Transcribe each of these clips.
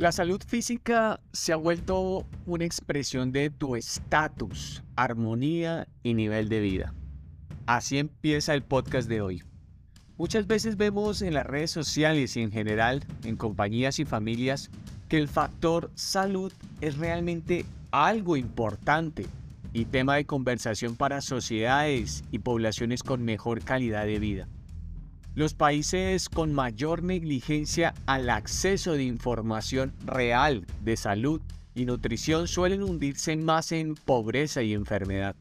La salud física se ha vuelto una expresión de tu estatus, armonía y nivel de vida. Así empieza el podcast de hoy. Muchas veces vemos en las redes sociales y en general en compañías y familias que el factor salud es realmente algo importante y tema de conversación para sociedades y poblaciones con mejor calidad de vida. Los países con mayor negligencia al acceso de información real de salud y nutrición suelen hundirse más en pobreza y enfermedad.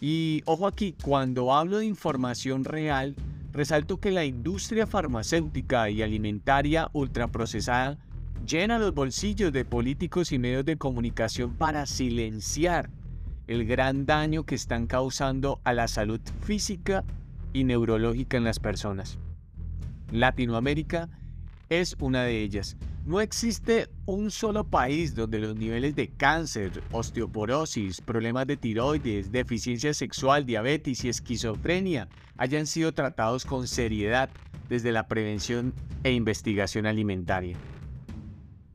Y ojo aquí, cuando hablo de información real, resalto que la industria farmacéutica y alimentaria ultraprocesada llena los bolsillos de políticos y medios de comunicación para silenciar el gran daño que están causando a la salud física y neurológica en las personas. Latinoamérica es una de ellas. No existe un solo país donde los niveles de cáncer, osteoporosis, problemas de tiroides, deficiencia sexual, diabetes y esquizofrenia hayan sido tratados con seriedad desde la prevención e investigación alimentaria.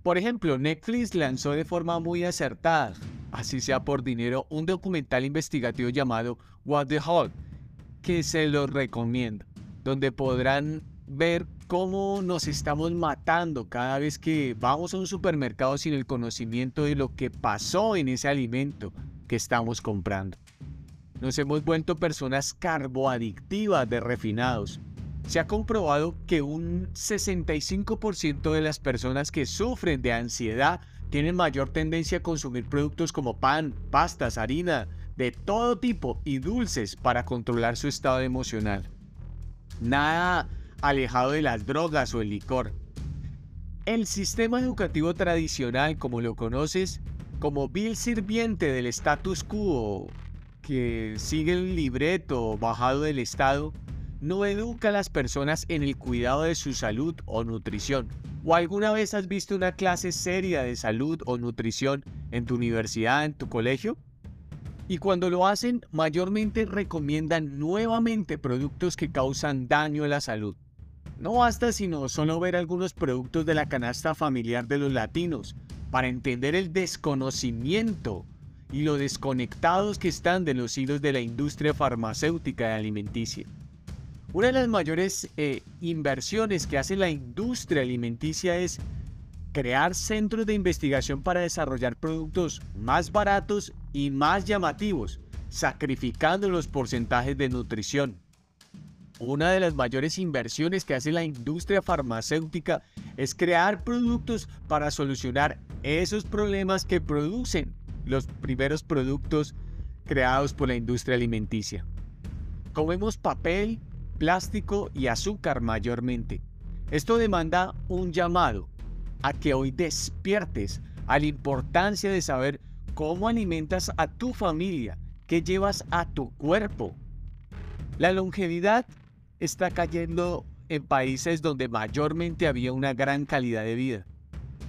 Por ejemplo, Netflix lanzó de forma muy acertada, así sea por dinero, un documental investigativo llamado What the Hell, que se los recomiendo, donde podrán ver cómo nos estamos matando cada vez que vamos a un supermercado sin el conocimiento de lo que pasó en ese alimento que estamos comprando. Nos hemos vuelto personas carboadictivas de refinados. Se ha comprobado que un 65% de las personas que sufren de ansiedad tienen mayor tendencia a consumir productos como pan, pastas, harina, de todo tipo y dulces para controlar su estado emocional. Nada alejado de las drogas o el licor. El sistema educativo tradicional, como lo conoces, como vil sirviente del status quo que sigue el libreto bajado del Estado, no educa a las personas en el cuidado de su salud o nutrición. ¿O alguna vez has visto una clase seria de salud o nutrición en tu universidad, en tu colegio? Y cuando lo hacen, mayormente recomiendan nuevamente productos que causan daño a la salud. No basta sino solo ver algunos productos de la canasta familiar de los latinos para entender el desconocimiento y lo desconectados que están de los hilos de la industria farmacéutica y alimenticia. Una de las mayores eh, inversiones que hace la industria alimenticia es crear centros de investigación para desarrollar productos más baratos y más llamativos, sacrificando los porcentajes de nutrición. Una de las mayores inversiones que hace la industria farmacéutica es crear productos para solucionar esos problemas que producen los primeros productos creados por la industria alimenticia. Comemos papel, plástico y azúcar mayormente. Esto demanda un llamado a que hoy despiertes a la importancia de saber cómo alimentas a tu familia, qué llevas a tu cuerpo. La longevidad está cayendo en países donde mayormente había una gran calidad de vida.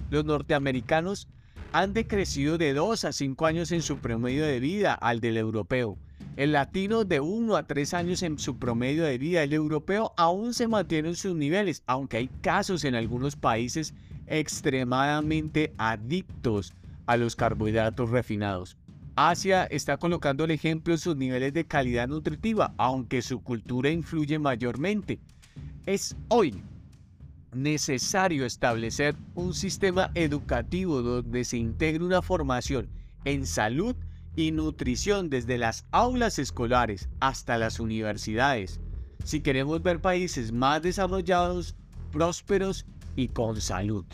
Los norteamericanos han decrecido de 2 a 5 años en su promedio de vida al del europeo. El latino de 1 a 3 años en su promedio de vida. El europeo aún se mantiene en sus niveles, aunque hay casos en algunos países extremadamente adictos a los carbohidratos refinados. Asia está colocando el ejemplo en sus niveles de calidad nutritiva, aunque su cultura influye mayormente. Es hoy necesario establecer un sistema educativo donde se integre una formación en salud y nutrición desde las aulas escolares hasta las universidades, si queremos ver países más desarrollados, prósperos y con salud.